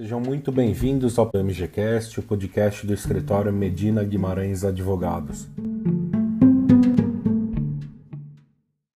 Sejam muito bem-vindos ao MGCast, o podcast do escritório Medina Guimarães Advogados.